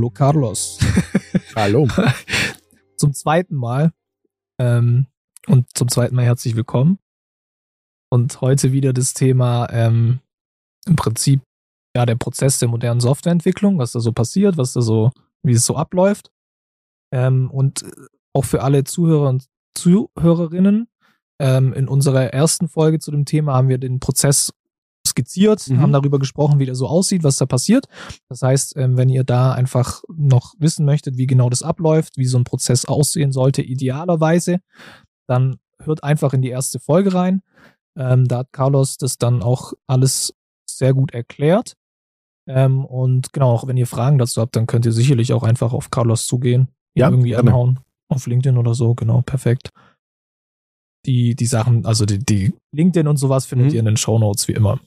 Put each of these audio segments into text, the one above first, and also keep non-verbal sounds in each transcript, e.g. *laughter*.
Hallo Carlos. *laughs* Hallo. zum zweiten Mal. Ähm, und zum zweiten Mal herzlich willkommen. Und heute wieder das Thema ähm, im Prinzip ja der Prozess der modernen Softwareentwicklung, was da so passiert, was da so, wie es so abläuft. Ähm, und auch für alle Zuhörer und Zuhörerinnen. Ähm, in unserer ersten Folge zu dem Thema haben wir den Prozess skizziert, mhm. haben darüber gesprochen, wie der so aussieht, was da passiert. Das heißt, ähm, wenn ihr da einfach noch wissen möchtet, wie genau das abläuft, wie so ein Prozess aussehen sollte, idealerweise, dann hört einfach in die erste Folge rein. Ähm, da hat Carlos das dann auch alles sehr gut erklärt. Ähm, und genau, auch wenn ihr Fragen dazu habt, dann könnt ihr sicherlich auch einfach auf Carlos zugehen, ja, irgendwie gerne. anhauen. Auf LinkedIn oder so, genau, perfekt. Die, die Sachen, also die, die LinkedIn und sowas findet mhm. ihr in den Show Notes wie immer.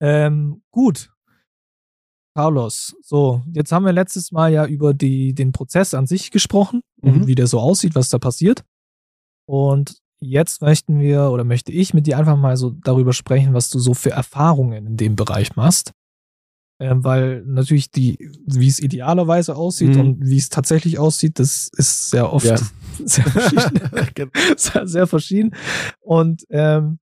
Ähm, gut. Carlos, so, jetzt haben wir letztes Mal ja über die, den Prozess an sich gesprochen mhm. und wie der so aussieht, was da passiert. Und jetzt möchten wir oder möchte ich mit dir einfach mal so darüber sprechen, was du so für Erfahrungen in dem Bereich machst. Ähm, weil natürlich die, wie es idealerweise aussieht mhm. und wie es tatsächlich aussieht, das ist sehr oft ja. *laughs* sehr, verschieden. *laughs* *laughs* Sehr, sehr verschieden. Und ähm,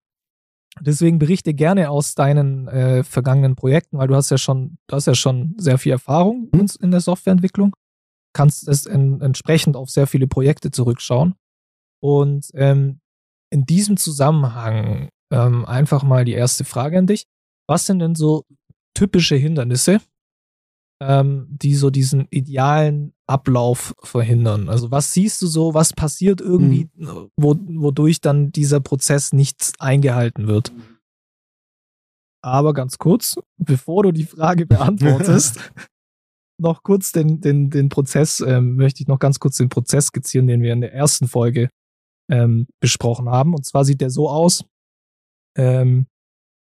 Deswegen berichte gerne aus deinen äh, vergangenen Projekten, weil du hast ja schon, du hast ja schon sehr viel Erfahrung mhm. in der Softwareentwicklung, kannst es en entsprechend auf sehr viele Projekte zurückschauen. Und ähm, in diesem Zusammenhang ähm, einfach mal die erste Frage an dich. Was sind denn so typische Hindernisse, ähm, die so diesen idealen Ablauf verhindern? Also was siehst du so, was passiert irgendwie, mhm. wo, wodurch dann dieser Prozess nicht eingehalten wird? Aber ganz kurz, bevor du die Frage *laughs* beantwortest, noch kurz den, den, den Prozess, ähm, möchte ich noch ganz kurz den Prozess skizzieren, den wir in der ersten Folge ähm, besprochen haben. Und zwar sieht der so aus, ähm,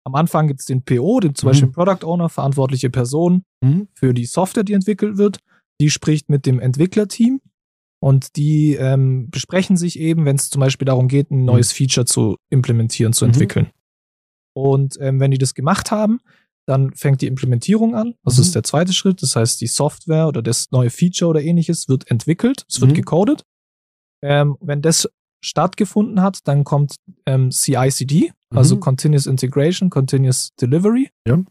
am Anfang gibt es den PO, den zum mhm. Beispiel Product Owner, verantwortliche Person mhm. für die Software, die entwickelt wird. Die spricht mit dem Entwicklerteam und die ähm, besprechen sich eben, wenn es zum Beispiel darum geht, ein neues mhm. Feature zu implementieren, zu mhm. entwickeln. Und ähm, wenn die das gemacht haben, dann fängt die Implementierung an. Das ist mhm. der zweite Schritt. Das heißt, die Software oder das neue Feature oder ähnliches wird entwickelt, es wird mhm. gecodet. Ähm, wenn das stattgefunden hat, dann kommt ähm, CI/CD, also mhm. Continuous Integration, Continuous Delivery. Ja.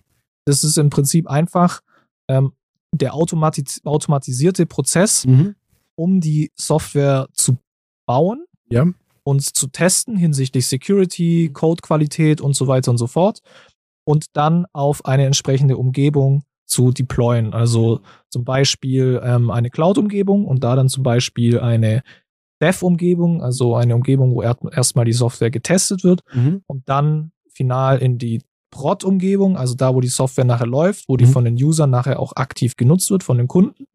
Das ist im Prinzip einfach ähm, der automatis automatisierte Prozess, mhm. um die Software zu bauen ja. und zu testen hinsichtlich Security, Codequalität und so weiter und so fort. Und dann auf eine entsprechende Umgebung zu deployen. Also zum Beispiel ähm, eine Cloud-Umgebung und da dann zum Beispiel eine Dev-Umgebung, also eine Umgebung, wo erstmal die Software getestet wird mhm. und dann final in die Prod-Umgebung, also da, wo die Software nachher läuft, wo die mhm. von den Usern nachher auch aktiv genutzt wird, von den Kunden.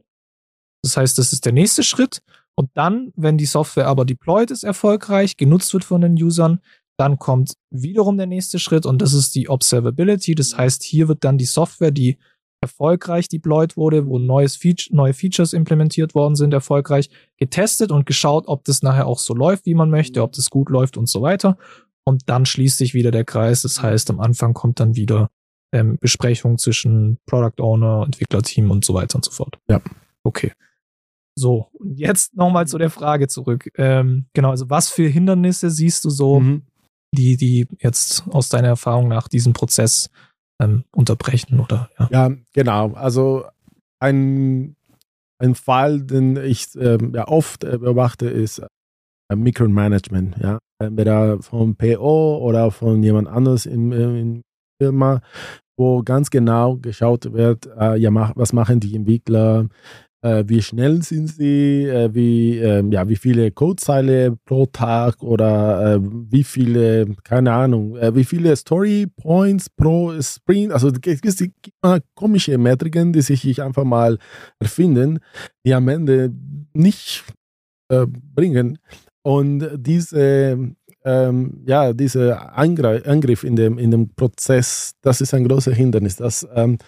Das heißt, das ist der nächste Schritt. Und dann, wenn die Software aber deployed ist, erfolgreich, genutzt wird von den Usern, dann kommt wiederum der nächste Schritt und das ist die Observability. Das heißt, hier wird dann die Software, die erfolgreich deployed wurde, wo neues Feature, neue Features implementiert worden sind, erfolgreich getestet und geschaut, ob das nachher auch so läuft, wie man möchte, ob das gut läuft und so weiter. Und dann schließt sich wieder der Kreis. Das heißt, am Anfang kommt dann wieder ähm, Besprechung zwischen Product Owner, Entwicklerteam und so weiter und so fort. Ja. Okay. So, und jetzt nochmal zu der Frage zurück. Ähm, genau, also was für Hindernisse siehst du so, mhm. die, die jetzt aus deiner Erfahrung nach diesem Prozess ähm, unterbrechen oder ja. Ja, genau. Also ein, ein Fall, den ich äh, ja oft äh, beobachte, ist äh, Micromanagement. Ja, entweder vom PO oder von jemand anderes in, in Firma, wo ganz genau geschaut wird, äh, ja, mach, was machen die Entwickler, äh, wie schnell sind sie, äh, wie, ähm, ja, wie viele Codezeile pro Tag oder äh, wie viele, keine Ahnung, äh, wie viele Story Points pro Sprint. Also es gibt komische Metriken, die sich einfach mal erfinden, die am Ende nicht äh, bringen. Und diese ähm, ja, dieser Angriff in dem, in dem Prozess, das ist ein großes Hindernis. Das ähm,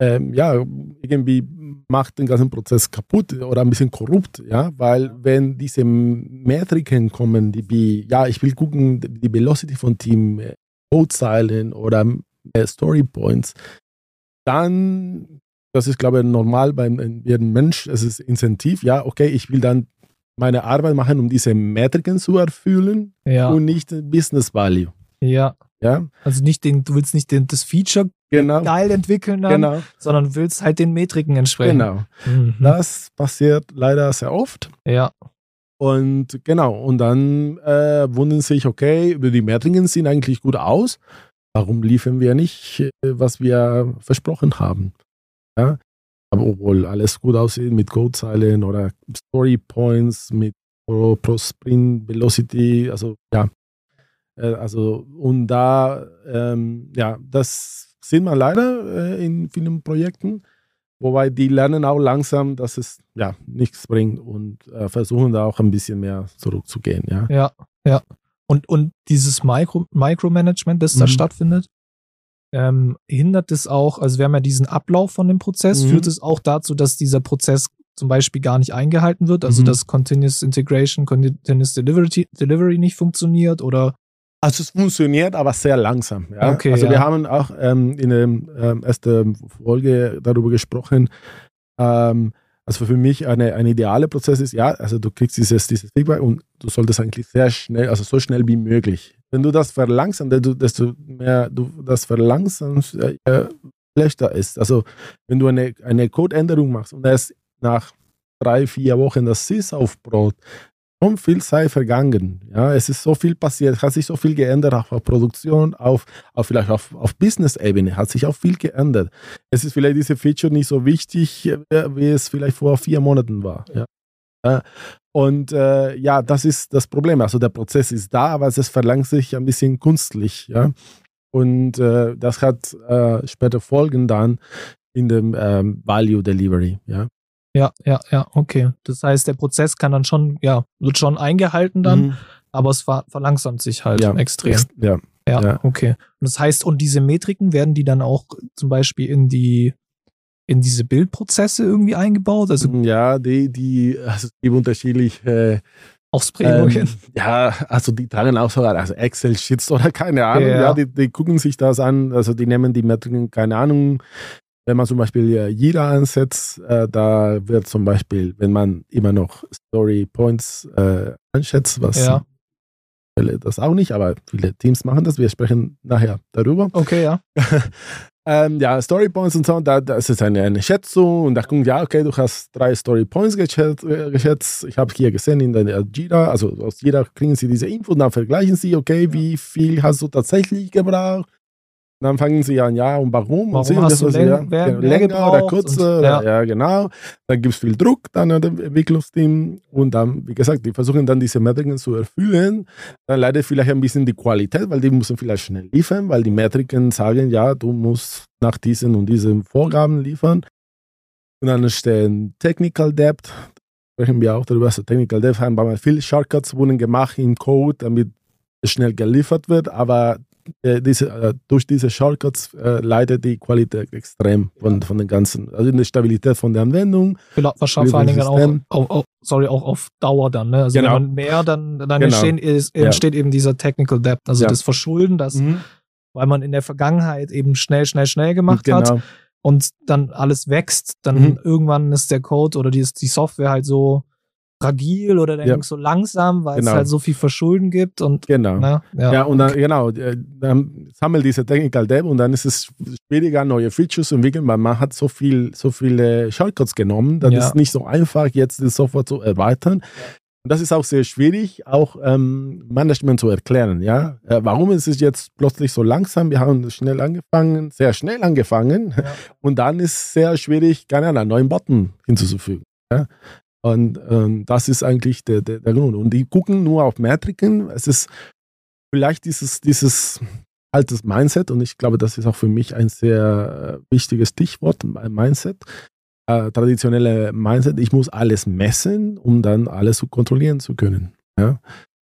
ähm, ja, irgendwie macht den ganzen Prozess kaputt oder ein bisschen korrupt, ja, weil wenn diese Metriken kommen, die wie, ja, ich will gucken, die Velocity von Team, äh, Codezeilen oder äh, Story Points, dann, das ist, glaube ich, normal beim jedem Mensch, es ist Incentiv, ja, okay, ich will dann meine Arbeit machen, um diese Metriken zu erfüllen ja. und nicht Business Value. Ja. Ja. Also nicht den, du willst nicht den, das Feature genau. geil entwickeln, dann, genau. sondern willst halt den Metriken entsprechen. Genau. Mhm. Das passiert leider sehr oft. Ja. Und genau, und dann äh, wundern sich, okay, die Metriken sehen eigentlich gut aus. Warum liefern wir nicht, äh, was wir versprochen haben? Ja? Obwohl alles gut aussieht mit Codezeilen oder Story Points, mit Pro, Pro Sprint Velocity, also ja, äh, also, und da, ähm, ja, das sieht man leider äh, in vielen Projekten, wobei die lernen auch langsam, dass es ja nichts bringt und äh, versuchen da auch ein bisschen mehr zurückzugehen. Ja, ja. ja. Und, und dieses Micro, Micromanagement, das mhm. da stattfindet, ähm, hindert es auch, also wir haben ja diesen Ablauf von dem Prozess, mhm. führt es auch dazu, dass dieser Prozess zum Beispiel gar nicht eingehalten wird, also mhm. dass Continuous Integration, Continuous Delivery, Delivery nicht funktioniert oder also es funktioniert, aber sehr langsam. Ja? Okay, also ja. wir haben auch ähm, in der ähm, ersten Folge darüber gesprochen. Ähm, also für mich eine, ein idealer Prozess ist, ja, also du kriegst dieses, dieses Feedback und du solltest eigentlich sehr schnell, also so schnell wie möglich. Wenn du das verlangsamst, desto mehr du das verlangsamst, äh, schlechter ist. Also wenn du eine, eine Codeänderung machst und erst nach drei, vier Wochen das SIS aufbaut, schon viel Zeit vergangen. Ja, es ist so viel passiert, hat sich so viel geändert, auf Produktion, auf, auf vielleicht auf, auf Business-Ebene hat sich auch viel geändert. Es ist vielleicht diese Feature nicht so wichtig, äh, wie es vielleicht vor vier Monaten war. Ja. Und äh, ja, das ist das Problem. Also der Prozess ist da, aber es verlangt sich ein bisschen künstlich. Ja. Und äh, das hat äh, später Folgen dann in dem ähm, Value Delivery. Ja. Ja, ja, ja, okay. Das heißt, der Prozess kann dann schon, ja, wird schon eingehalten dann, mhm. aber es ver verlangsamt sich halt ja, extrem. Ja, ja, ja, okay. Und das heißt, und diese Metriken werden die dann auch zum Beispiel in die in diese Bildprozesse irgendwie eingebaut? Also ja, die, die, also es gibt unterschiedliche Ausprägungen. Ähm, ja, also die tragen auch sogar also Excel-Sheets oder keine Ahnung. Ja, ja die, die, gucken sich das an, also die nehmen die Metriken, keine Ahnung, wenn man zum Beispiel Jira ansetzt, äh, da wird zum Beispiel, wenn man immer noch Story Points äh, einschätzt, was ja. das auch nicht, aber viele Teams machen das. Wir sprechen nachher darüber. Okay, ja. *laughs* ähm, ja, Story Points und so, da, das ist eine, eine Schätzung und da gucken, ja, okay, du hast drei Story Points geschätzt. Äh, geschätzt. Ich habe hier gesehen in der Jira, also aus Jira kriegen sie diese Info und dann vergleichen sie, okay, wie viel hast du tatsächlich gebraucht? Und dann fangen sie an, ja, und warum? Warum und hast du läng ja, genau, länger oder kürzer? und, ja. ja. genau. Dann gibt es viel Druck dann an dem Entwicklungsteam. Und dann, wie gesagt, die versuchen dann diese Metriken zu erfüllen. Dann leidet vielleicht ein bisschen die Qualität, weil die müssen vielleicht schnell liefern, weil die Metriken sagen, ja, du musst nach diesen und diesen Vorgaben liefern. Und dann stehen Technical Debt, sprechen wir auch darüber, also Technical Debt haben wir viele Shortcuts wurden gemacht im Code, damit es schnell geliefert wird, aber äh, diese, äh, durch diese Shortcuts äh, leidet die Qualität extrem von, von den ganzen, also die Stabilität von der Anwendung. Wahrscheinlich vor allen Dingen auch, auch, sorry, auch auf Dauer dann. Ne? Also genau. wenn man mehr, dann, dann Genau. entstehen, ist, entsteht eben dieser Technical Debt, also Ja. das Verschulden, das, Mhm. weil man in der Vergangenheit eben schnell, schnell, schnell gemacht hat genau. und dann alles wächst, dann Mhm. irgendwann ist der Code oder die, die Software halt so fragil oder dann Ja. so langsam, weil Genau. es halt so viel Verschulden gibt und Genau. ne? Ja, und dann, genau, äh, dann sammelt diese Technical Debt und dann ist es schwieriger, neue Features zu entwickeln, weil man hat so viel, so viele Shortcuts genommen, dann Ja. ist es nicht so einfach, jetzt die Software zu erweitern. Und das ist auch sehr schwierig, auch ähm, Management zu erklären. Ja? Äh, warum ist es jetzt plötzlich so langsam? Wir haben schnell angefangen, sehr schnell angefangen. Ja. Und dann ist es sehr schwierig, keine Ahnung, einen neuen Button hinzuzufügen. Ja? Und ähm, das ist eigentlich der, der, der, Grund. Und die gucken nur auf Metriken. Es ist vielleicht dieses, dieses altes Mindset und ich glaube, das ist auch für mich ein sehr äh, wichtiges Stichwort, Mindset äh, traditionelle Mindset, ich muss alles messen, um dann alles zu kontrollieren zu können. Ja?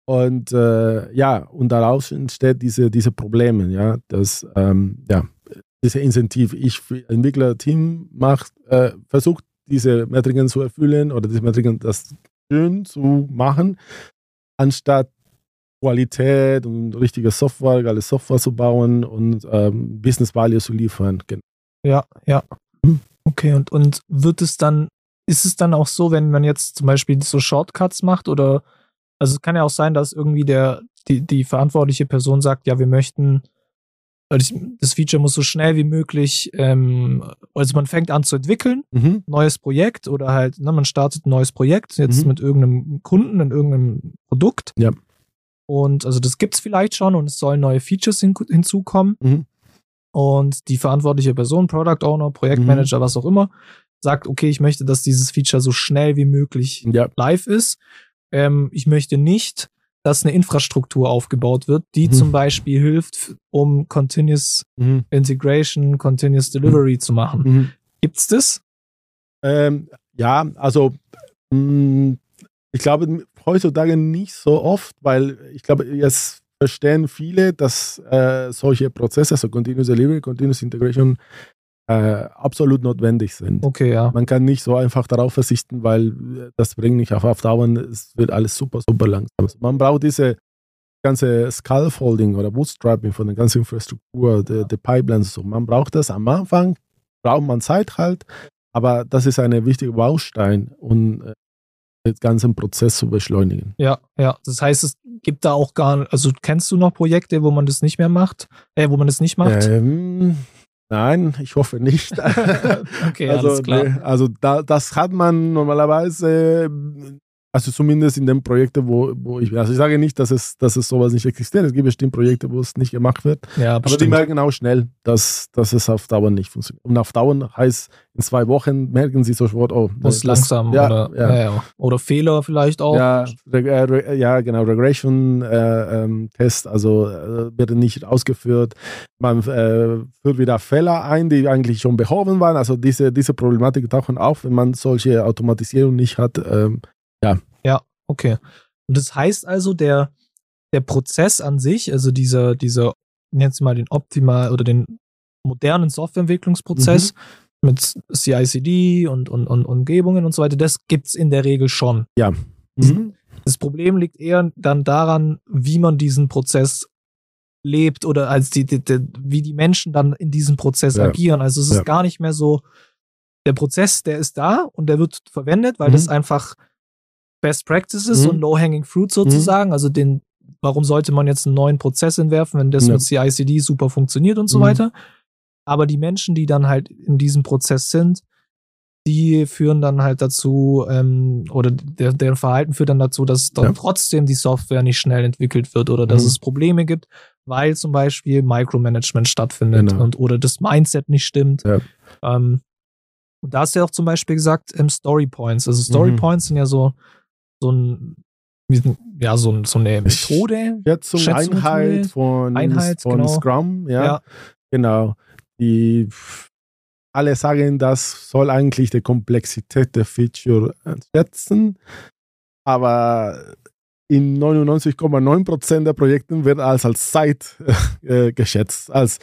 Und äh, ja, und daraus entsteht diese, diese Probleme, ja, dass ähm, ja, diese Incentive, ich Entwickler-Team macht, äh, versucht, diese Metriken zu erfüllen oder diese Metriken das schön zu machen, anstatt Qualität und richtige Software, geile Software zu bauen und ähm, Business Value zu liefern. Ja, ja. Hm. Okay, und, und wird es dann, ist es dann auch so, wenn man jetzt zum Beispiel so Shortcuts macht oder, also es kann ja auch sein, dass irgendwie der, die, die verantwortliche Person sagt, ja, wir möchten, das Feature muss so schnell wie möglich, ähm, also man fängt an zu entwickeln, mhm. neues Projekt oder halt, ne, man startet ein neues Projekt, jetzt mhm. mit irgendeinem Kunden in irgendeinem Produkt. Ja. Und also das gibt es vielleicht schon und es sollen neue Features hin, hinzukommen. Mhm und die verantwortliche Person, Product Owner, Projektmanager, mhm. was auch immer, sagt, okay, ich möchte, dass dieses Feature so schnell wie möglich ja. live ist. Ähm, ich möchte nicht, dass eine Infrastruktur aufgebaut wird, die mhm. zum Beispiel hilft, um Continuous mhm. Integration, Continuous Delivery zu machen. Mhm. Gibt's das? Ähm, ja, also mh, mm, ich glaube heutzutage nicht so oft, weil ich glaube, jetzt verstehen viele, dass äh, solche Prozesse, also Continuous Delivery, Continuous Integration, äh, absolut notwendig sind. Okay, ja. Man kann nicht so einfach darauf verzichten, weil das bringt nicht auf, auf Dauer, es wird alles super, super langsam. Also man braucht diese ganze Scaffolding oder Bootstrapping von der ganzen Infrastruktur, der, der Pipelines. So. Man braucht das am Anfang, braucht man Zeit halt, aber das ist ein wichtiger Baustein und äh, den ganzen Prozess zu beschleunigen. Ja, ja. Das heißt, es gibt da auch gar, also kennst du noch Projekte, wo man das nicht mehr macht, äh, wo man das nicht macht? Ähm, nein, ich hoffe nicht. *laughs* okay, *laughs* also, alles klar. Nee, also da, das hat man normalerweise also zumindest in den Projekten, wo, wo ich, also ich sage nicht, dass es, dass es sowas nicht existiert. Es gibt bestimmt Projekte, wo es nicht gemacht wird. Ja, aber die merken auch schnell, dass, dass es auf Dauer nicht funktioniert. Und auf Dauer heißt, in zwei Wochen merken sie sofort, oh, das ist langsam ja, oder, ja. Ja, oder Fehler vielleicht auch. Ja, äh, ja genau, Regression-Test, äh, ähm, also äh, wird nicht ausgeführt. Man äh, führt wieder Fehler ein, die eigentlich schon behoben waren. Also diese, diese Problematik tauchen auf, wenn man solche Automatisierung nicht hat. Ähm, ja. Ja, okay. Und das heißt also, der, der Prozess an sich, also dieser, dieser, jetzt mal den optimal oder den modernen Softwareentwicklungsprozess mhm. mit CICD und, und, und Umgebungen und so weiter, das gibt es in der Regel schon. Ja. Mhm. Das Problem liegt eher dann daran, wie man diesen Prozess lebt oder als die, die, die wie die Menschen dann in diesem Prozess ja. agieren. Also es ist ja. gar nicht mehr so, der Prozess, der ist da und der wird verwendet, weil mhm. das einfach Best Practices mhm. und Low-Hanging Fruit sozusagen. Mhm. Also den, warum sollte man jetzt einen neuen Prozess entwerfen, wenn das ja. mit CICD super funktioniert und so mhm. weiter. Aber die Menschen, die dann halt in diesem Prozess sind, die führen dann halt dazu, ähm, oder der, deren Verhalten führt dann dazu, dass dann ja. trotzdem die Software nicht schnell entwickelt wird oder dass mhm. es Probleme gibt, weil zum Beispiel Micromanagement stattfindet genau. und oder das Mindset nicht stimmt. Ja. Ähm, und da hast du ja auch zum Beispiel gesagt, ähm, Story Points. Also Story mhm. Points sind ja so so ein ja, so, so eine Methode. Schätzung, Einheit von, Einheit, von genau. Scrum, ja, ja. Genau. Die alle sagen, das soll eigentlich die Komplexität der Feature schätzen, aber in 99,9% der Projekten wird als, als Zeit *laughs* äh, geschätzt. Als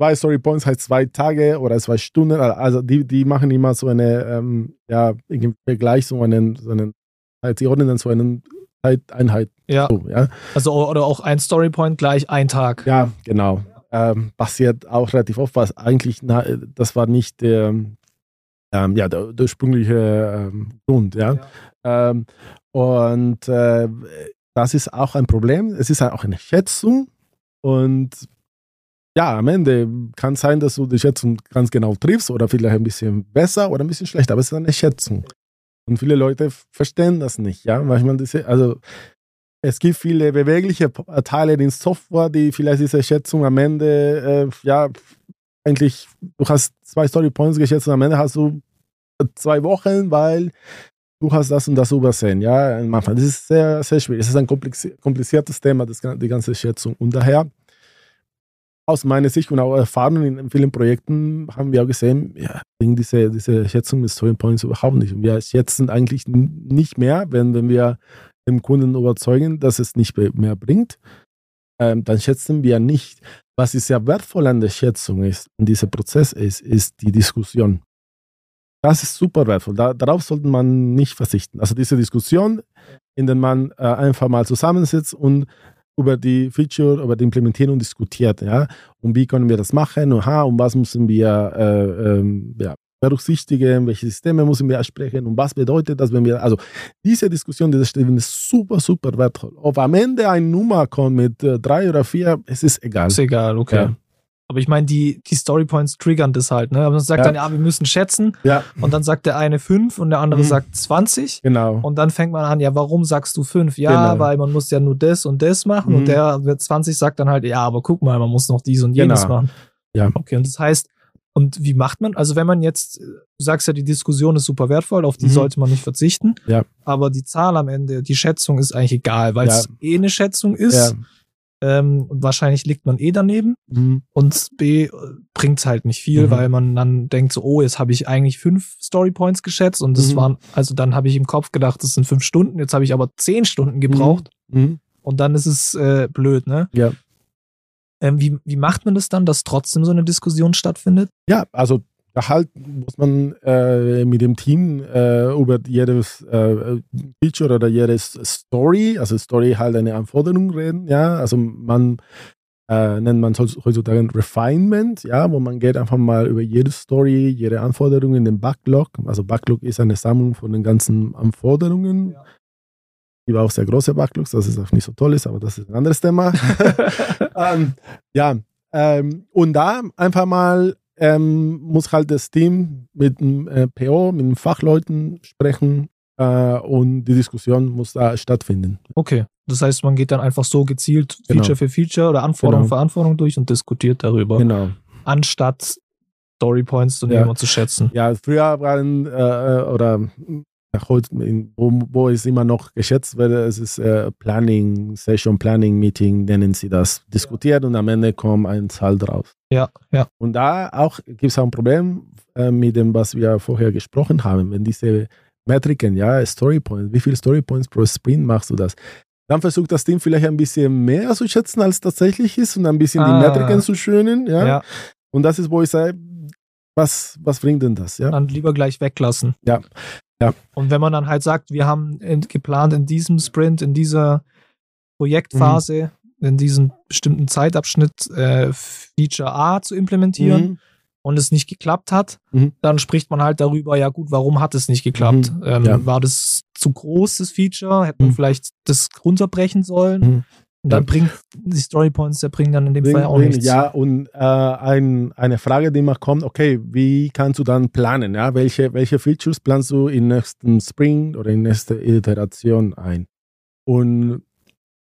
zwei Story Points heißt zwei Tage oder zwei Stunden. Also die, die machen immer so eine ähm, ja, Vergleich, so einen, so einen halt, sie ordnen dann so eine Zeiteinheit. Ja. So, ja. Also, oder auch ein Storypoint gleich ein Tag. Ja, genau. Ähm, passiert auch relativ oft, was eigentlich, na, das war nicht der, ähm, ja, der, der ursprüngliche ähm, Grund, ja. ja. Ähm, und äh, das ist auch ein Problem. Es ist auch eine Schätzung und ja, am Ende kann sein, dass du die Schätzung ganz genau triffst oder vielleicht ein bisschen besser oder ein bisschen schlechter, aber es ist eine Schätzung. Und viele Leute verstehen das nicht, ja. Manchmal diese, also es gibt viele bewegliche Teile in Software, die vielleicht diese Schätzung am Ende, äh, ja, eigentlich, du hast zwei Story Points geschätzt und am Ende hast du zwei Wochen, weil du hast das und das übersehen. Ja, Anfang. Das ist sehr, sehr schwierig. Es ist ein kompliziertes Thema, das, die ganze Schätzung. Und daher, aus meiner Sicht und auch Erfahrung in vielen Projekten, haben wir auch gesehen, ja, diese, diese Schätzung mit Story Points überhaupt nicht. Und wir schätzen eigentlich nicht mehr, wenn, wenn wir dem Kunden überzeugen, dass es nicht mehr bringt, ähm, dann schätzen wir nicht. Was ist sehr wertvoll an der Schätzung ist, in diesem Prozess ist, ist die Diskussion. Das ist super wertvoll. Da, darauf sollte man nicht verzichten. Also diese Diskussion, in der man äh, einfach mal zusammensitzt und über die Feature, über die Implementierung diskutiert, ja. Und wie können wir das machen? Und, und was müssen wir äh, ähm, ja, berücksichtigen, welche Systeme müssen wir ansprechen und was bedeutet das, wenn wir, also diese Diskussion, diese Stelle ist super, super wertvoll. Ob am Ende eine Nummer kommt mit äh, drei oder vier, es ist egal. Ist egal, okay. Ja. Aber ich meine, die, die Storypoints triggern das halt, ne? Aber man sagt ja. dann, ja, wir müssen schätzen. Ja. Und dann sagt der eine fünf und der andere mhm. sagt 20. Genau. Und dann fängt man an, ja, warum sagst du fünf? Ja, genau. weil man muss ja nur das und das machen. Mhm. Und der mit 20 sagt dann halt, ja, aber guck mal, man muss noch dies und jenes genau. machen. Ja. Okay, und das heißt, und wie macht man? Also wenn man jetzt, du sagst ja, die Diskussion ist super wertvoll, auf die mhm. sollte man nicht verzichten. Ja. Aber die Zahl am Ende, die Schätzung ist eigentlich egal, weil es ja. eh eine Schätzung ist. Ja. Ähm, und wahrscheinlich liegt man eh daneben. Mhm. Und B bringt es halt nicht viel, mhm. weil man dann denkt so, oh, jetzt habe ich eigentlich fünf Storypoints geschätzt und das mhm. waren, also dann habe ich im Kopf gedacht, das sind fünf Stunden, jetzt habe ich aber zehn Stunden gebraucht. Mhm. Mhm. Und dann ist es äh, blöd, ne? Ja. Ähm, wie, wie macht man das dann, dass trotzdem so eine Diskussion stattfindet? Ja, also da halt muss man äh, mit dem Team äh, über jedes äh, Feature oder jedes Story, also Story halt eine Anforderung reden, ja, also man äh, nennt man heutzutage Refinement, ja, wo man geht einfach mal über jede Story, jede Anforderung in den Backlog, also Backlog ist eine Sammlung von den ganzen Anforderungen, ja. Die war auch sehr große Backlogs, das ist auch nicht so toll ist, aber das ist ein anderes Thema. *laughs* ähm, ja, ähm, und da einfach mal ähm, muss halt das Team mit dem äh, PO, mit den Fachleuten sprechen äh, und die Diskussion muss da stattfinden. Okay, das heißt, man geht dann einfach so gezielt genau. Feature für Feature oder Anforderung genau. für Anforderung durch und diskutiert darüber. Genau. Anstatt Storypoints zu nehmen ja. und zu schätzen. Ja, früher waren äh, äh oder wo, es immer noch geschätzt wird, es ist äh, Planning, Session Planning Meeting, nennen sie das, diskutiert und am Ende kommt ein Zahl drauf. Ja, ja. Und da auch gibt es auch ein Problem äh, mit dem, was wir vorher gesprochen haben. Wenn diese Metriken, ja, Story Points, wie viele Story Points pro Sprint machst du das? Dann versucht das Team vielleicht ein bisschen mehr zu schätzen, als tatsächlich ist und ein bisschen ah. die Metriken zu schönen, ja? ja. Und das ist, wo ich sage, was, was bringt denn das? Ja? Dann lieber gleich weglassen. Ja. Ja. Und wenn man dann halt sagt, wir haben in, geplant in diesem Sprint, in dieser Projektphase, mhm. in diesem bestimmten Zeitabschnitt äh, Feature A zu implementieren mhm. und es nicht geklappt hat, mhm. dann spricht man halt darüber, ja gut, warum hat es nicht geklappt? Mhm. Ähm, ja. War das zu groß, das Feature? Hätte man mhm. vielleicht das runterbrechen sollen? Und dann ja. bringt die Storypoints, der bringt dann in dem bring, Fall auch bring, nichts. Ja, und äh, ein, eine Frage, die immer kommt, okay, wie kannst du dann planen? Ja? Welche, welche Features planst du in nächsten Spring oder in nächste Iteration ein? Und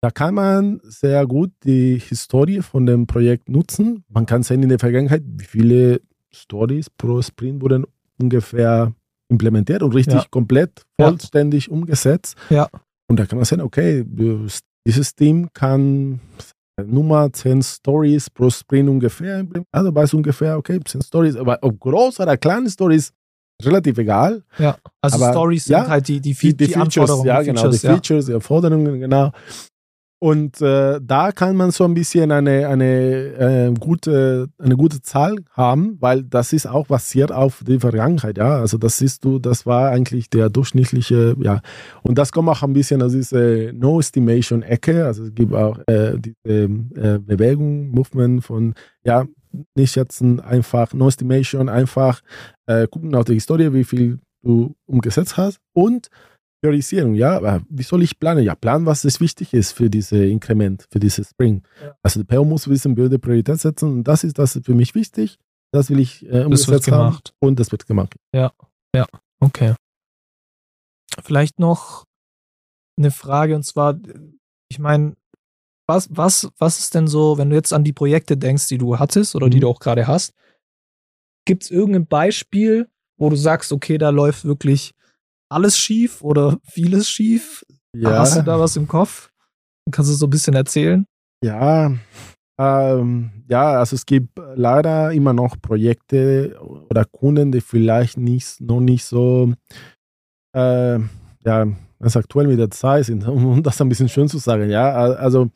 da kann man sehr gut die Historie von dem Projekt nutzen. Man kann sehen in der Vergangenheit, wie viele Stories pro Sprint wurden ungefähr implementiert und richtig ja. komplett vollständig ja. umgesetzt. Ja. Und da kann man sehen, okay, dieses Team kann Nummer 10 Stories pro Sprint ungefähr, also weiß ungefähr, okay, 10 Stories, aber ob groß oder kleine Stories, relativ egal. Ja, also aber, Stories sind halt die, die, die, die, die Features, ja, genau, die Features, die Erforderungen, genau. Und äh, da kann man so ein bisschen eine, eine, äh, gute, eine gute Zahl haben, weil das ist auch basiert auf die Vergangenheit. Ja? Also das siehst du, das war eigentlich der durchschnittliche, ja. Und das kommt auch ein bisschen aus dieser No-Estimation-Ecke. Also es gibt auch äh, diese äh, Bewegung, Movement von, ja, nicht jetzt einfach No-Estimation, einfach äh, gucken auf die Historie, wie viel du umgesetzt hast und Priorisierung, ja, aber wie soll ich planen? Ja, planen, was das wichtig ist für diese Inkrement, für diese Spring. Ja. Also der PO muss wissen, würde Priorität setzen und das ist das für mich wichtig. Das will ich äh, umgesetzt das wird gemacht. Haben und das wird gemacht. Ja, ja, okay. vielleicht noch eine Frage und zwar, ich meine, was, was, was ist denn so, wenn du jetzt an die Projekte denkst, die du hattest oder die Mhm. du auch gerade hast, gibt es irgendein Beispiel, wo du sagst, okay, da läuft wirklich alles schief oder vieles schief? Hast du da was im Kopf? Kannst du so ein bisschen erzählen? Ja, ähm, ja, also es gibt leider immer noch Projekte oder Kunden, die vielleicht nicht, noch nicht so äh, ja, ganz aktuell mit der Zeit sind, *laughs* um das ein bisschen schön zu sagen. Ja, also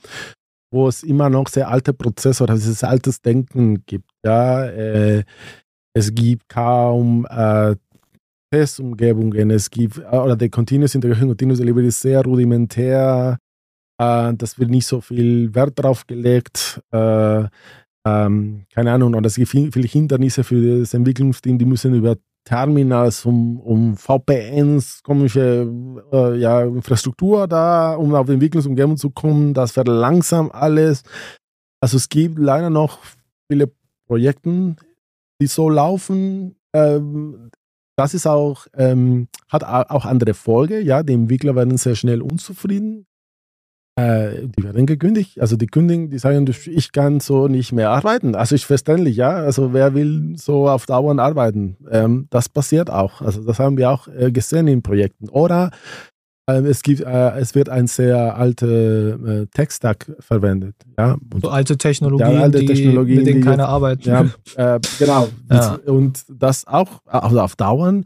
wo es immer noch sehr alte Prozesse oder dieses altes Denken gibt. Ja, äh, es gibt kaum äh, Testumgebungen, es gibt, oder die Continuous Integration, Continuous Delivery ist sehr rudimentär, äh, das wird nicht so viel Wert drauf gelegt. Äh, ähm, keine Ahnung, und es gibt viel, viele Hindernisse für das Entwicklungsteam, die müssen über Terminals, um, um VPNs, komische äh, ja, Infrastruktur da, um auf die Entwicklungsumgebung zu kommen. Das verlangsamt alles. Also es gibt leider noch viele Projekte, die so laufen. Ähm, das ist auch, ähm, hat auch andere Folge. Ja, die Entwickler werden sehr schnell unzufrieden. Äh, die werden gekündigt. Also die kündigen, die sagen, ich kann so nicht mehr arbeiten. Also ist verständlich, ja. Also wer will so auf Dauer arbeiten? Ähm, das passiert auch. Also das haben wir auch äh, gesehen in Projekten. Oder es gibt, äh, es wird ein sehr alte äh, Tech-Stack verwendet. Ja. Und so alte Technologien, ja, alte die, Technologien mit denen die, keiner arbeitet. Ja, *laughs* äh, genau. Ja. Und das auch, also auf Dauern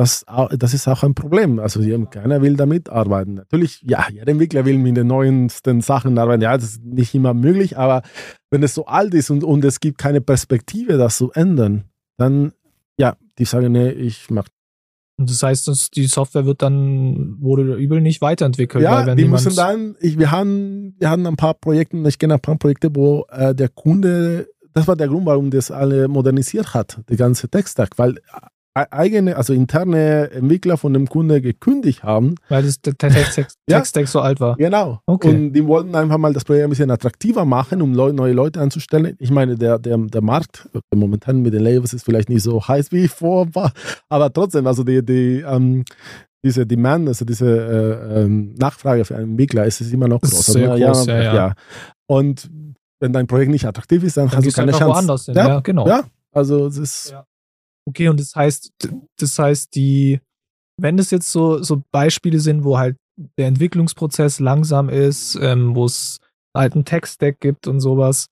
das, das ist auch ein Problem. Also keiner will damit arbeiten. Natürlich, ja, jeder Entwickler will mit den neuesten Sachen arbeiten. Ja, das ist nicht immer möglich, aber wenn es so alt ist und, und es gibt keine Perspektive, das zu ändern, dann, ja, die sagen, nee, ich mach. Und das heißt, dass die Software wird dann wohl oder übel nicht weiterentwickelt. Ja, die müssen dann, ich, wir, haben, wir haben ein paar Projekte, ich kenne ein paar Projekte, wo äh, der Kunde, das war der Grund, warum das alle modernisiert hat, die ganze Tech-Stack, weil eigene, also interne Entwickler von dem Kunde gekündigt haben. Weil das der Text-Stack ja, so alt war. Genau. Okay. Und die wollten einfach mal das Projekt ein bisschen attraktiver machen, um neue Leute anzustellen. Ich meine, der, der, der Markt momentan mit den Labels ist vielleicht nicht so heiß wie vor war, aber trotzdem, also die, die, ähm, diese Demand, also diese äh, ähm, Nachfrage für einen Entwickler ist es immer noch groß. Sehr also, groß, ja, ja, ja. Und wenn dein Projekt nicht attraktiv ist, dann, dann hast du keine halt Chance. Woanders hin. Ja, ja, genau. Ja, also es ist. Okay, und das heißt, das heißt, die, wenn es jetzt so, so Beispiele sind, wo halt der Entwicklungsprozess langsam ist, ähm, wo es halt einen Tech-Stack gibt und sowas,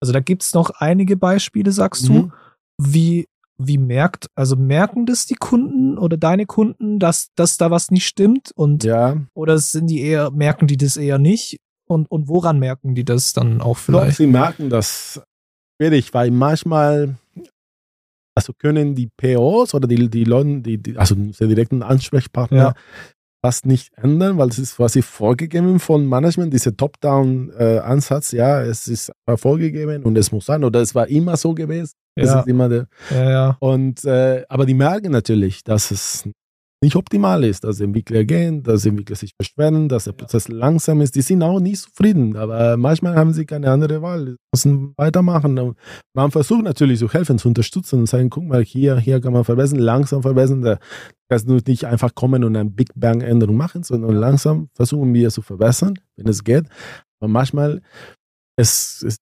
also da gibt es noch einige Beispiele, sagst Mhm. du. Wie, wie merkt, also merken das die Kunden oder deine Kunden, dass, dass da was nicht stimmt? Und ja. oder sind die eher, merken die das eher nicht? Und, und woran merken die das dann auch Doch, vielleicht? sie merken das schwierig, weil manchmal also können die POs oder die, die Leute, die, die, also die direkten Ansprechpartner, Ja. das nicht ändern, weil es ist quasi vorgegeben von Management, dieser Top-Down-Ansatz, ja, es ist vorgegeben und es muss sein, oder es war immer so gewesen. Es Ja. ist immer der, Ja, ja. und, äh, aber die merken natürlich, dass es nicht optimal ist, dass Entwickler gehen, dass Entwickler sich beschweren, dass der Prozess langsam ist. Die sind auch nicht zufrieden, aber manchmal haben sie keine andere Wahl. Sie müssen weitermachen. Und Man versucht natürlich zu helfen, zu unterstützen und sagen, guck mal, hier, hier kann man verbessern, langsam verbessern. Da kannst du nicht einfach kommen und eine Big Bang Änderung machen, sondern langsam versuchen wir zu verbessern, wenn es geht. Aber manchmal es ist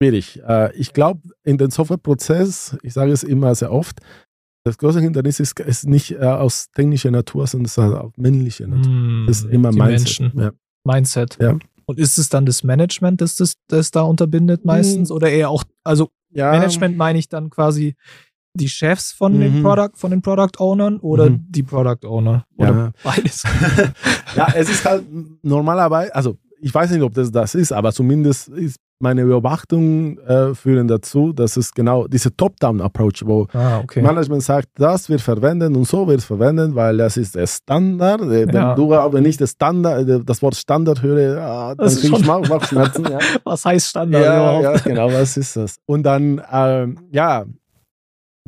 schwierig. Äh, Ich glaube, in den Softwareprozess, ich sage es immer sehr oft, das große Hindernis ist, ist nicht äh, aus technischer Natur, sondern es ist aus männlicher Natur. Hm, Das ist immer die Mindset. Menschen. Ja. Mindset. Ja. Und ist es dann das Management, das das, das da unterbindet meistens? Oder eher auch, also Ja, Management meine ich dann quasi die Chefs von den Mhm. Product, von den Product Ownern oder Mhm. die Product Owner? Oder Ja. beides? *laughs* ja, es ist halt *laughs* normalerweise, also ich weiß nicht, ob das das ist, aber zumindest ist meine Beobachtung äh, führen dazu, dass es genau diese Top-Down-Approach, wo ah, okay. Management sagt, das wird verwenden und so wird es verwenden, weil das ist der Standard. Äh, Wenn Ja. du aber nicht das Standard, äh, das Wort Standard höre, ah, dann kriege ich Bauch- Bauchschmerzen. *laughs* Ja. Was heißt Standard ja, überhaupt? ja, genau, was ist das? Und dann, ähm, ja,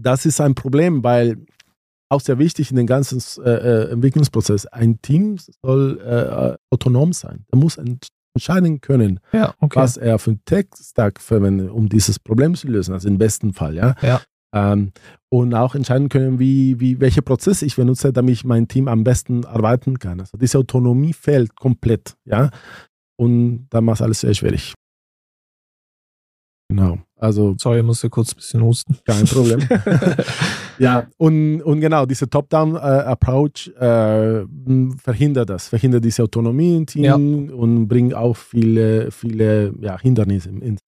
das ist ein Problem, weil auch sehr wichtig in den ganzen äh, äh, Entwicklungsprozess, ein Team soll äh, autonom sein. Er muss ent entscheiden können, Ja, okay. was er für einen Tech-Stack verwendet, um dieses Problem zu lösen, also im besten Fall, ja. Ja. Ähm, und auch entscheiden können, wie, wie, welche Prozesse ich benutze, damit ich mein Team am besten arbeiten kann. Also diese Autonomie fehlt komplett, ja. Und da macht alles sehr schwierig. Genau. Also. Sorry, ich musste kurz ein bisschen husten. Kein Problem. *laughs* ja, und, und genau, dieser Top-Down-Approach äh, verhindert das, verhindert diese Autonomie im Team ja. und bringt auch viele, viele ja, Hindernisse ins.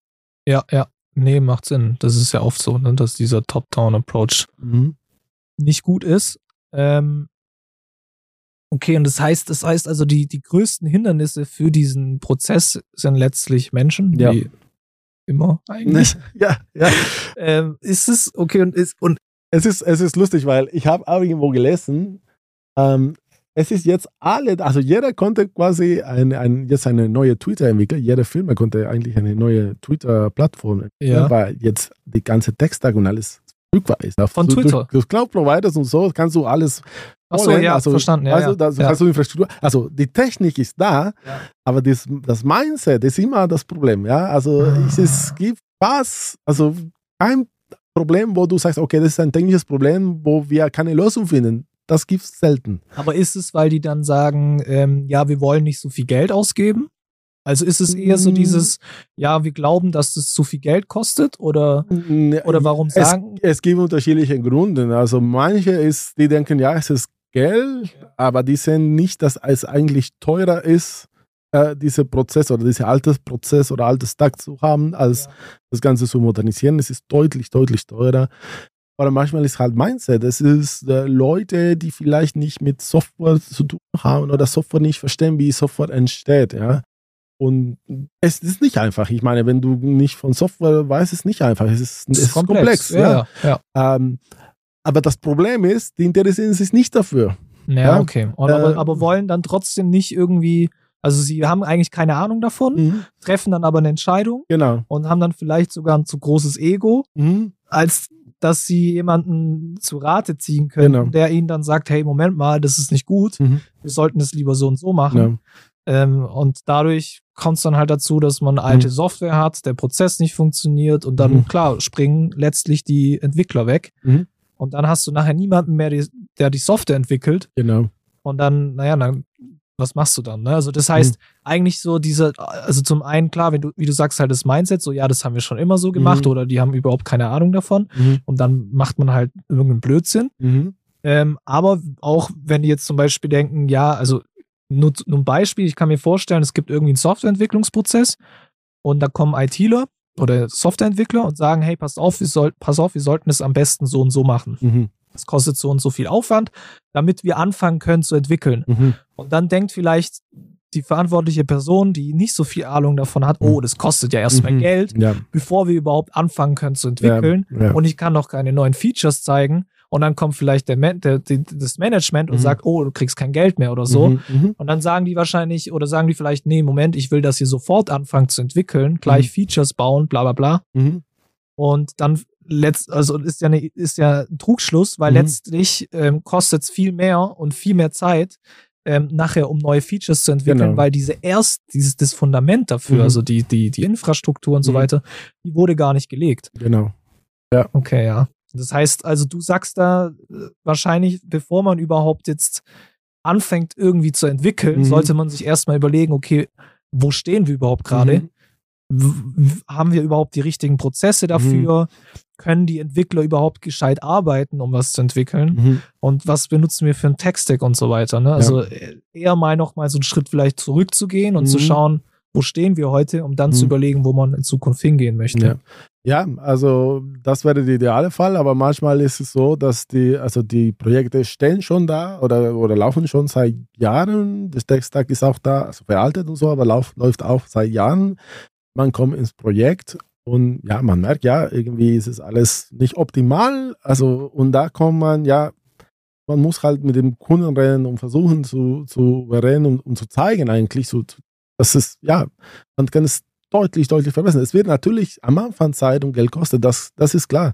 Ja, ja. Nee, macht Sinn. Das ist ja oft so, ne, dass dieser Top-Down-Approach mhm. nicht gut ist. Ähm, okay, und das heißt, das heißt also, die, die größten Hindernisse für diesen Prozess sind letztlich Menschen, ja. die immer eigentlich. *laughs* Ja, ja. Ähm, ist es okay und ist und es ist es ist lustig, weil ich habe irgendwo gelesen, ähm, es ist jetzt alle, also jeder konnte quasi ein, ein, jetzt eine neue Twitter entwickeln. Jeder Firma konnte eigentlich eine neue Twitter-Plattform entwickeln, ja. weil jetzt die ganze Texttag und alles verfügbar ist. Von du, Twitter? Durch Cloud-Providers und so kannst du alles Ach so, ja, also, verstanden. Ja, also, das, ja. hast du Infrastruktur. Also die Technik ist da, ja. aber das, das Mindset ist immer das Problem. Ja, also ah. es, es gibt was, also kein Problem, wo du sagst, okay, das ist ein technisches Problem, wo wir keine Lösung finden. Das gibt es selten. Aber ist es, weil die dann sagen, ähm, ja, wir wollen nicht so viel Geld ausgeben? Also ist es eher so mm. dieses, ja, wir glauben, dass das zu viel Geld kostet oder, oder warum sagen? Es, es gibt unterschiedliche Gründe. Also manche ist, die denken, ja, es ist Geld, aber die sehen nicht, dass es eigentlich teurer ist, äh, dieser Prozess oder dieser Altersprozess oder Alterstag zu haben, als ja. das Ganze zu modernisieren. Es ist deutlich, deutlich teurer. Oder manchmal ist halt Mindset. Es ist äh, Leute, die vielleicht nicht mit Software zu tun haben oder Software nicht verstehen, wie Software entsteht. Ja? Und es ist nicht einfach. Ich meine, wenn du nicht von Software weißt, ist es nicht einfach. Es ist, es ist komplex. komplex ja, ja. ja. Ähm, aber das Problem ist, die interessieren sich nicht dafür. Ja, ja? okay. Und, aber, äh, aber wollen dann trotzdem nicht irgendwie also sie haben eigentlich keine Ahnung davon, mhm. treffen dann aber eine Entscheidung genau. und haben dann vielleicht sogar ein zu großes Ego, mhm. als dass sie jemanden zu Rate ziehen können, genau. der ihnen dann sagt, hey, Moment mal, das ist nicht gut, mhm. wir sollten es lieber so und so machen. Ja. Ähm, und dadurch kommt es dann halt dazu, dass man alte mhm. Software hat, der Prozess nicht funktioniert und dann, mhm. klar, springen letztlich die Entwickler weg. Mhm. Und dann hast du nachher niemanden mehr, die, der die Software entwickelt. Genau. Und dann, naja, dann, was machst du dann? Ne? Also das heißt, mhm. eigentlich so diese, also zum einen, klar, wenn du, wie du sagst, halt das Mindset, so ja, das haben wir schon immer so gemacht mhm. oder die haben überhaupt keine Ahnung davon. Mhm. Und dann macht man halt irgendeinen Blödsinn. Ähm, aber auch wenn die jetzt zum Beispiel denken, ja, also nur, nur ein Beispiel, ich kann mir vorstellen, es gibt irgendwie einen Softwareentwicklungsprozess und da kommen ITler oder Softwareentwickler und sagen, hey, pass auf, wir soll, pass auf, wir sollten es am besten so und so machen. Mhm. Das kostet so und so viel Aufwand, damit wir anfangen können zu entwickeln. Mhm. Und dann denkt vielleicht die verantwortliche Person, die nicht so viel Ahnung davon hat, oh, das kostet ja erstmal mhm. Geld, ja. bevor wir überhaupt anfangen können zu entwickeln. Ja, ja. Und ich kann noch keine neuen Features zeigen. Und dann kommt vielleicht der, der, der das Management und mhm. sagt, oh, du kriegst kein Geld mehr oder so. Mhm, mhm. Und dann sagen die wahrscheinlich, oder sagen die vielleicht, nee, Moment, ich will, dass ihr sofort anfangt zu entwickeln, gleich mhm. Features bauen, bla bla bla. Mhm. Und dann letzt, also ist ja, eine, ist ja ein Trugschluss, weil letztlich ähm, kostet es viel mehr und viel mehr Zeit, ähm, nachher um neue Features zu entwickeln, genau. weil diese erst, dieses das Fundament dafür, mhm. also die, die, die Infrastruktur und so weiter, die wurde gar nicht gelegt. Genau. Ja. Okay, ja. Das heißt, also du sagst da äh, wahrscheinlich, bevor man überhaupt jetzt anfängt irgendwie zu entwickeln, mhm. sollte man sich erstmal überlegen, okay, wo stehen wir überhaupt gerade? Mhm. Haben wir überhaupt die richtigen Prozesse dafür? Mhm. Können die Entwickler überhaupt gescheit arbeiten, um was zu entwickeln? Mhm. Und was benutzen wir für einen Tech-Stack und so weiter? Ne? Also ja. Äh, eher mal noch mal so einen Schritt vielleicht zurückzugehen und zu mhm. schauen, wo stehen wir heute, um dann zu mhm. überlegen, wo man in Zukunft hingehen möchte. Ja. Ja, also das wäre der ideale Fall, aber manchmal ist es so, dass die, also die Projekte stehen schon da oder, oder laufen schon seit Jahren. Das Tech-Stack ist auch da, also veraltet und so, aber lauf, läuft auch seit Jahren. Man kommt ins Projekt und ja, man merkt ja, irgendwie ist es alles nicht optimal. Also, und da kommt man ja, man muss halt mit dem Kunden reden und versuchen zu, zu reden und, und zu zeigen eigentlich, so, dass es, ja, man kann es deutlich, deutlich verbessern. Es wird natürlich am Anfang Zeit und Geld kosten, das, das ist klar.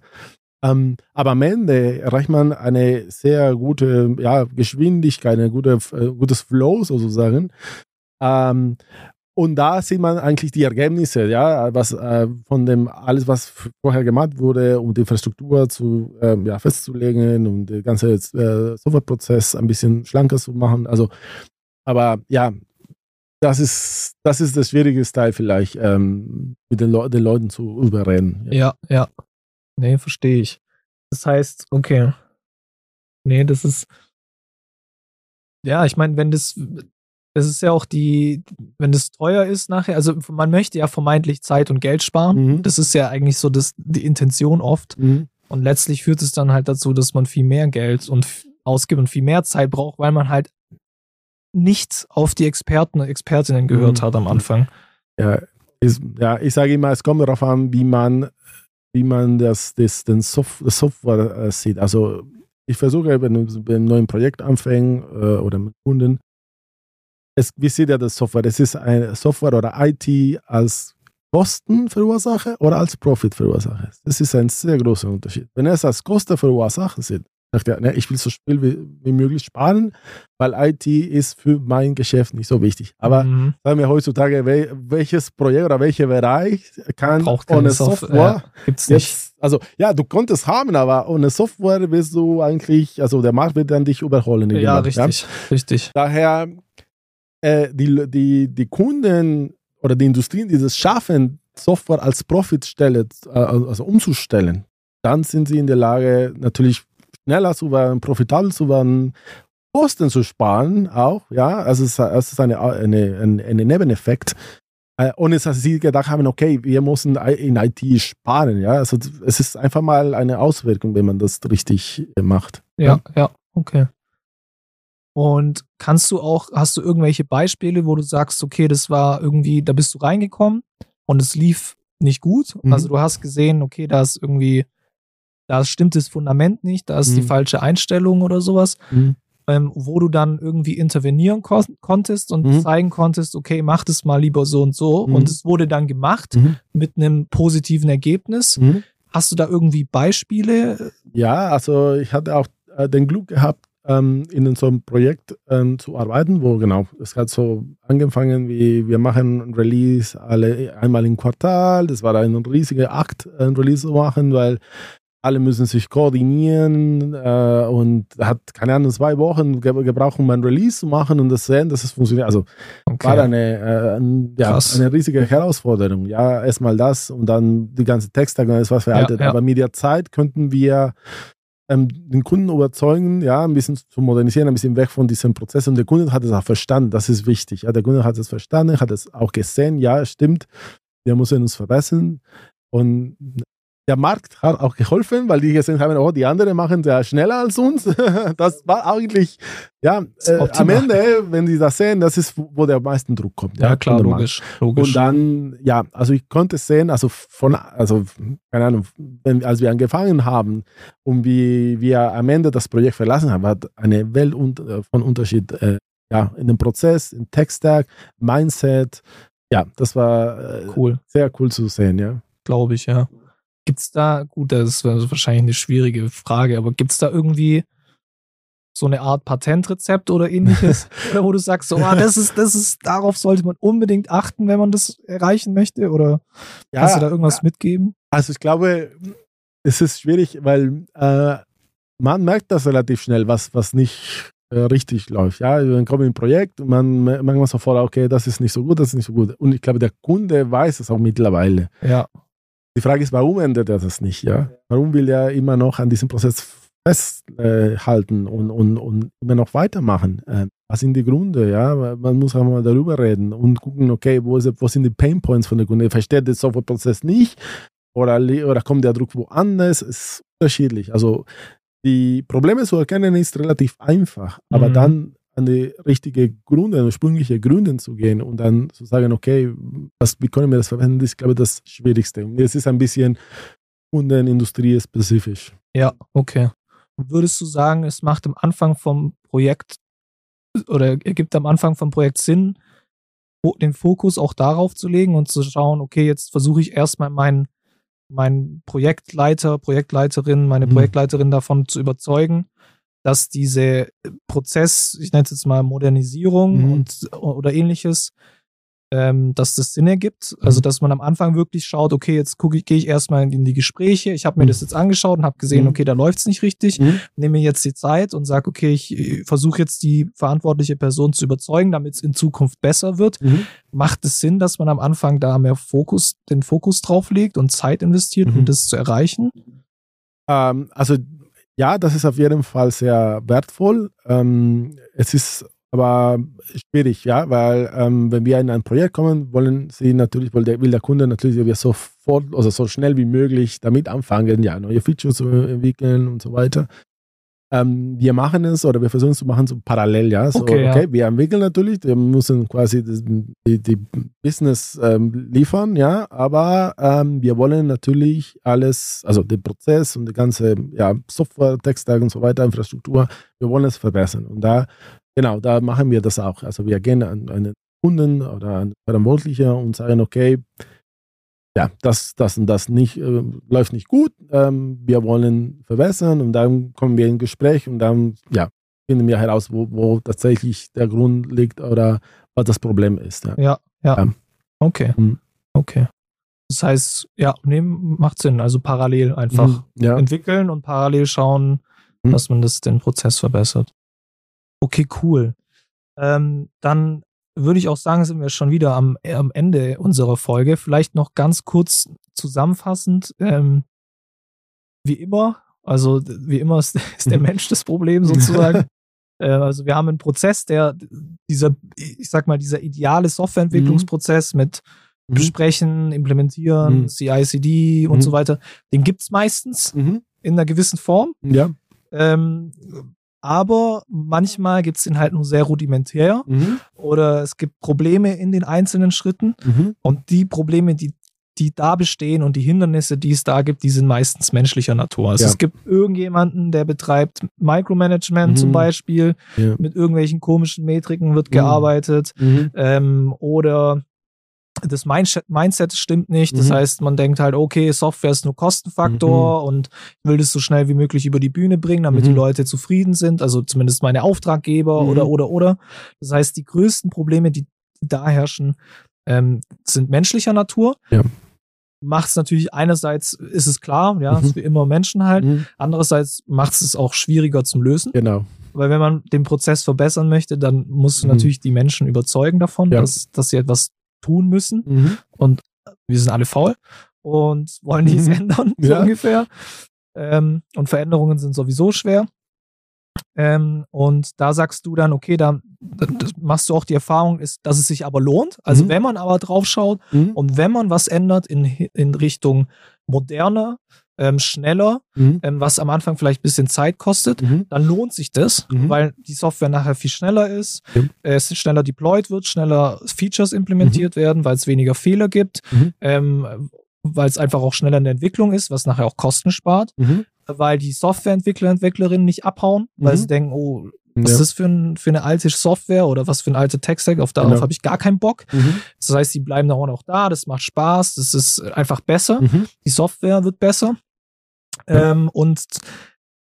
Ähm, aber am Ende erreicht man eine sehr gute ja, Geschwindigkeit, ein gute, äh, gutes Flow sozusagen. Ähm, und da sieht man eigentlich die Ergebnisse, ja, was äh, von dem alles, was vorher gemacht wurde, um die Infrastruktur zu äh, ja, festzulegen und den ganzen äh, Softwareprozess ein bisschen schlanker zu machen. Also, aber ja, das ist das ist das schwierige Teil vielleicht, ähm, mit den, Le den Leuten zu überreden. Ja. ja, ja. Nee, verstehe ich. Das heißt, okay. Nee, das ist. Ja, ich meine, wenn das, das ist ja auch die, wenn das teuer ist nachher, also man möchte ja vermeintlich Zeit und Geld sparen. Mhm. Das ist ja eigentlich so das, die Intention oft. Mhm. Und letztlich führt es dann halt dazu, dass man viel mehr Geld und ausgibt und viel mehr Zeit braucht, weil man halt nicht auf die Experten und Expertinnen gehört mhm. hat am Anfang. Ja, ist, ja, ich sage immer, es kommt darauf an, wie man, wie man das, das, den Sof das Software äh, sieht. Also ich versuche, wenn wir ein neues Projekt anfangen äh, oder mit Kunden, es, wie sieht er das Software? Es ist eine Software oder IT als Kostenverursacher oder als Profitverursacher. Das ist ein sehr großer Unterschied. Wenn es als Kostenverursacher sieht, sagt er, ne, ich will so viel wie, wie, möglich sparen, weil IT ist für mein Geschäft nicht so wichtig. Aber mhm. sagen wir heutzutage, wel, welches Projekt oder welcher Bereich kann Braucht ohne Software, Software ja, gibt's nicht. Jetzt, also ja, du konntest haben, aber ohne Software wirst du eigentlich, also der Markt wird dann dich überholen. Ja, richtig, ja? richtig. Daher äh, die, die, die Kunden oder die Industrien, die es schaffen, Software als Profitstelle äh, also umzustellen, dann sind sie in der Lage, natürlich schneller zu werden, profitabel zu werden, Kosten zu sparen auch, ja, also es, es ist eine, eine, ein, ein Nebeneffekt. Äh, ohne dass sie gedacht haben, okay, wir müssen in IT sparen, ja, also es ist einfach mal eine Auswirkung, wenn man das richtig macht. Ja, ja, ja okay. Und kannst du auch, hast du irgendwelche Beispiele, wo du sagst, okay, das war irgendwie, da bist du reingekommen und es lief nicht gut. Mhm. Also du hast gesehen, okay, da ist irgendwie, da stimmt das Fundament nicht, da ist mhm. die falsche Einstellung oder sowas, mhm. ähm, wo du dann irgendwie intervenieren kon konntest und mhm. zeigen konntest, okay, mach das mal lieber so und so. Mhm. Und es wurde dann gemacht mhm. mit einem positiven Ergebnis. Hast du da irgendwie Beispiele? Ja, also ich hatte auch äh, den Glück gehabt, ähm, in so einem Projekt ähm, zu arbeiten, wo genau, es hat so angefangen wie, wir machen ein Release alle einmal im Quartal, das war ein riesiger Akt, ein Release zu machen, weil alle müssen sich koordinieren äh, und hat, keine Ahnung, zwei Wochen gebraucht, um ein Release zu machen und das sehen, dass es funktioniert. Also okay. war eine, äh, ja, eine riesige Herausforderung. Ja, erstmal das und dann die ganze Texte, das war veraltet. Ja, ja. Aber mit der Zeit könnten wir ähm, den Kunden überzeugen, ja, ein bisschen zu modernisieren, ein bisschen weg von diesem Prozess. Und der Kunde hat es auch verstanden, das ist wichtig. Ja, der Kunde hat es verstanden, hat es auch gesehen, ja, stimmt, wir müssen uns verbessern. Und der Markt hat auch geholfen, weil die gesehen haben, oh, die anderen machen sehr schneller als uns. *laughs* Das war eigentlich, ja, äh, am Ende, wenn sie das sehen, das ist, wo der meiste Druck kommt. Ja, ja klar, logisch, logisch. Und dann, ja, also ich konnte sehen, also von, also, keine Ahnung, wenn, als wir angefangen haben und wie wir am Ende das Projekt verlassen haben, hat eine Welt von Unterschied, äh, ja, in dem Prozess, in Tech-Stack, Mindset, ja, das war äh, cool. sehr cool zu sehen, ja. Glaube ich, ja. Gibt es da, gut, das ist wahrscheinlich eine schwierige Frage, aber gibt es da irgendwie so eine Art Patentrezept oder ähnliches, *laughs* oder wo du sagst, so, ah, das ist, das ist, darauf sollte man unbedingt achten, wenn man das erreichen möchte, oder ja, kannst du da irgendwas mitgeben? Also ich glaube, es ist schwierig, weil äh, man merkt das relativ schnell, was, was nicht äh, richtig läuft. Ja, dann kommt ein Projekt und man merkt sofort, okay, das ist nicht so gut, das ist nicht so gut. Und ich glaube, der Kunde weiß es auch mittlerweile. Ja. Die Frage ist, warum ändert er das nicht? Ja? Warum will er immer noch an diesem Prozess festhalten und, und, und immer noch weitermachen? Ähm, was sind die Gründe? Ja? Man muss auch mal darüber reden und gucken, okay, wo, ist, wo sind die Pain Points von der Kunde? Versteht der Softwareprozess nicht oder, oder kommt der Druck woanders? Es ist unterschiedlich. Also die Probleme zu erkennen ist relativ einfach, aber mhm. dann an die richtige Gründe, ursprüngliche Gründe zu gehen und dann zu sagen, okay, was, wie können wir das verwenden, das ist, glaube ich, das Schwierigste. Und es ist ein bisschen kundenindustrie-spezifisch. Ja, okay. Würdest du sagen, es macht am Anfang vom Projekt oder ergibt am Anfang vom Projekt Sinn, den Fokus auch darauf zu legen und zu schauen, okay, jetzt versuche ich erstmal meinen mein Projektleiter, Projektleiterin, meine mhm. Projektleiterin davon zu überzeugen, dass diese Prozess, ich nenne es jetzt mal Modernisierung mhm. und, oder ähnliches, ähm, dass das Sinn ergibt. Also, Mhm. dass man am Anfang wirklich schaut, okay, jetzt gucke ich, gehe ich erstmal in die Gespräche. Ich habe mir Mhm. das jetzt angeschaut und habe gesehen, Mhm. okay, da läuft's nicht richtig. Mhm. Nehme mir jetzt die Zeit und sage, okay, ich versuche jetzt die verantwortliche Person zu überzeugen, damit es in Zukunft besser wird. Mhm. Macht es Sinn, dass man am Anfang da mehr Fokus, den Fokus drauf legt und Zeit investiert, um Mhm. das zu erreichen? Ähm, also ja, das ist auf jeden Fall sehr wertvoll. Ähm, es ist aber schwierig, ja, weil ähm, wenn wir in ein Projekt kommen, wollen sie natürlich, will der, will der Kunde natürlich, wir sofort, also so schnell wie möglich damit anfangen, ja, neue Features zu entwickeln und so weiter. Ähm, wir machen es oder wir versuchen es zu machen so parallel, ja. So, Okay, okay, ja. wir entwickeln natürlich, wir müssen quasi das, die, die Business ähm, liefern, ja, aber ähm, wir wollen natürlich alles, also den Prozess und die ganze ja, Software, Tech-Stack und so weiter, Infrastruktur, wir wollen es verbessern. Und da, genau, da machen wir das auch. Also wir gehen an einen Kunden oder an Verantwortliche und sagen, okay, ja, das, das und das nicht, äh, läuft nicht gut, ähm, wir wollen verbessern und dann kommen wir in Gespräch und dann, ja, finden wir heraus, wo, wo tatsächlich der Grund liegt oder was das Problem ist. Ja. Ja, ja. Ja. Okay. Mhm. Okay. Das heißt, ja, nee, macht Sinn. Also parallel einfach Mhm. ja. entwickeln und parallel schauen, Mhm. dass man das, den Prozess verbessert. Okay, cool. Ähm, dann würde ich auch sagen, sind wir schon wieder am, äh, am Ende unserer Folge. Vielleicht noch ganz kurz zusammenfassend. Ähm, wie immer, also wie immer ist, *laughs* ist der Mensch das Problem sozusagen. *laughs* Äh, also wir haben einen Prozess, der dieser, ich sag mal, dieser ideale Softwareentwicklungsprozess mit Mhm. besprechen, implementieren, Mhm. CI/CD und Mhm. so weiter, den gibt's meistens Mhm. in einer gewissen Form. Ja. Ähm, aber manchmal gibt's den halt nur sehr rudimentär Mhm. oder es gibt Probleme in den einzelnen Schritten Mhm. und die Probleme, die, die da bestehen und die Hindernisse, die es da gibt, die sind meistens menschlicher Natur. Also Ja. es gibt irgendjemanden, der betreibt Micromanagement Mhm. zum Beispiel, Ja. mit irgendwelchen komischen Metriken wird Mhm. gearbeitet Mhm. ähm, oder das Mindset, stimmt nicht. Das Mhm. heißt, man denkt halt, okay, Software ist nur Kostenfaktor und ich will das so schnell wie möglich über die Bühne bringen, damit Mhm. die Leute zufrieden sind. Also zumindest meine Auftraggeber Mhm. oder, oder, oder. Das heißt, die größten Probleme, die, da herrschen, ähm, sind menschlicher Natur. Ja. Macht es natürlich einerseits, ist es klar, ja, Mhm. wie immer Menschen halt. Mhm. Andererseits macht es es auch schwieriger zum Lösen. Genau. Weil wenn man den Prozess verbessern möchte, dann musst du Mhm. natürlich die Menschen überzeugen davon, Ja. dass, dass sie etwas tun müssen. Mhm. Und wir sind alle faul und wollen nichts Mhm. ändern, so Ja. ungefähr. Ähm, und Veränderungen sind sowieso schwer. Ähm, und da sagst du dann, okay, da machst du auch die Erfahrung, ist, dass es sich aber lohnt. Also Mhm. wenn man aber drauf schaut Mhm. und wenn man was ändert in, in Richtung moderner, ähm, schneller, Mhm. ähm, was am Anfang vielleicht ein bisschen Zeit kostet, Mhm. dann lohnt sich das, Mhm. weil die Software nachher viel schneller ist, Ja. es schneller deployed wird, schneller Features implementiert werden, weil es weniger Fehler gibt, Mhm. ähm, weil es einfach auch schneller in der Entwicklung ist, was nachher auch Kosten spart, Mhm. weil die Softwareentwickler, Entwicklerinnen nicht abhauen, weil Mhm. sie denken, oh, was Ja. ist das für, ein, für eine alte Software oder was für ein alte Tech-Stack, auf darauf Genau. habe ich gar keinen Bock. Mhm. Das heißt, sie bleiben dann auch noch da, das macht Spaß, das ist einfach besser Mhm. die Software wird besser. Ähm, und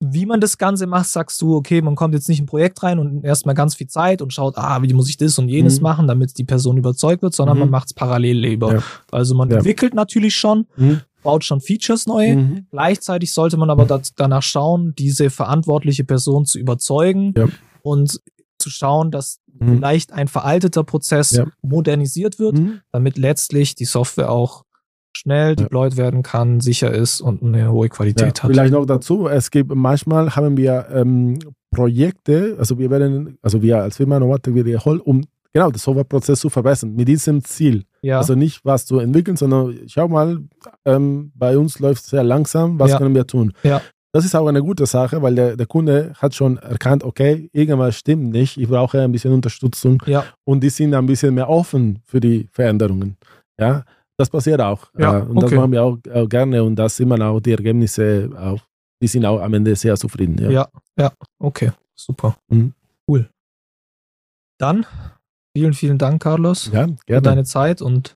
wie man das Ganze macht, sagst du, okay, man kommt jetzt nicht in ein Projekt rein und erstmal ganz viel Zeit und schaut, ah, wie muss ich das und jenes Mhm. machen, damit die Person überzeugt wird, sondern Mhm. man macht es parallel lieber. Ja. Also man Ja. entwickelt natürlich schon, Mhm. baut schon Features neu. Mhm. Gleichzeitig sollte man aber dat- danach schauen, diese verantwortliche Person zu überzeugen Ja. und zu schauen, dass Mhm. vielleicht ein veralteter Prozess modernisiert wird, Mhm. damit letztlich die Software auch schnell deployed werden kann, sicher ist und eine hohe Qualität hat. vielleicht noch dazu, es gibt manchmal haben wir ähm, Projekte, also wir werden, also wir als Firma Novartek, wir wiederholen, um genau den Softwareprozess zu verbessern, mit diesem Ziel. Ja, Also nicht was zu entwickeln, sondern schau mal, ähm, bei uns läuft es sehr langsam, was Ja. können wir tun? Ja. Das ist auch eine gute Sache, weil der, der Kunde hat schon erkannt, okay, irgendwas stimmt nicht, ich brauche ein bisschen Unterstützung und die sind ein bisschen mehr offen für die Veränderungen. Ja, das passiert auch. Ja, Äh, und das okay. machen wir auch, auch gerne und da sieht man auch die Ergebnisse auch. Die sind auch am Ende sehr zufrieden. Ja. ja, ja, okay, super. Mhm. Cool. Dann vielen, vielen Dank, Carlos, Ja, für deine Zeit und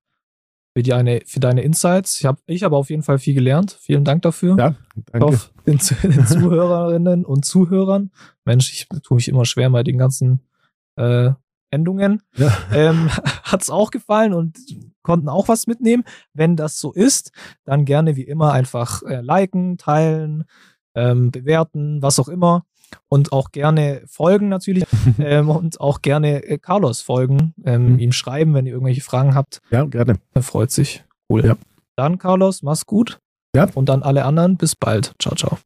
für, die eine, für deine Insights. Ich habe ich hab auf jeden Fall viel gelernt. Vielen Dank dafür. ja, danke. hoffe, den, *laughs* den Zuhörerinnen und Zuhörern. Mensch, ich tue mich immer schwer, mal den ganzen äh, Endungen. Ja. Ähm, *laughs* Hat es auch gefallen und konnten auch was mitnehmen. Wenn das so ist, dann gerne wie immer einfach äh, liken, teilen, ähm, bewerten, was auch immer. Und auch gerne folgen natürlich *laughs* ähm, und auch gerne äh, Carlos folgen, ähm, Mhm. ihm schreiben, wenn ihr irgendwelche Fragen habt. Ja, gerne. Er freut sich. Cool. Ja. Dann, Carlos, mach's gut. Ja. Und dann alle anderen, bis bald. Ciao, ciao.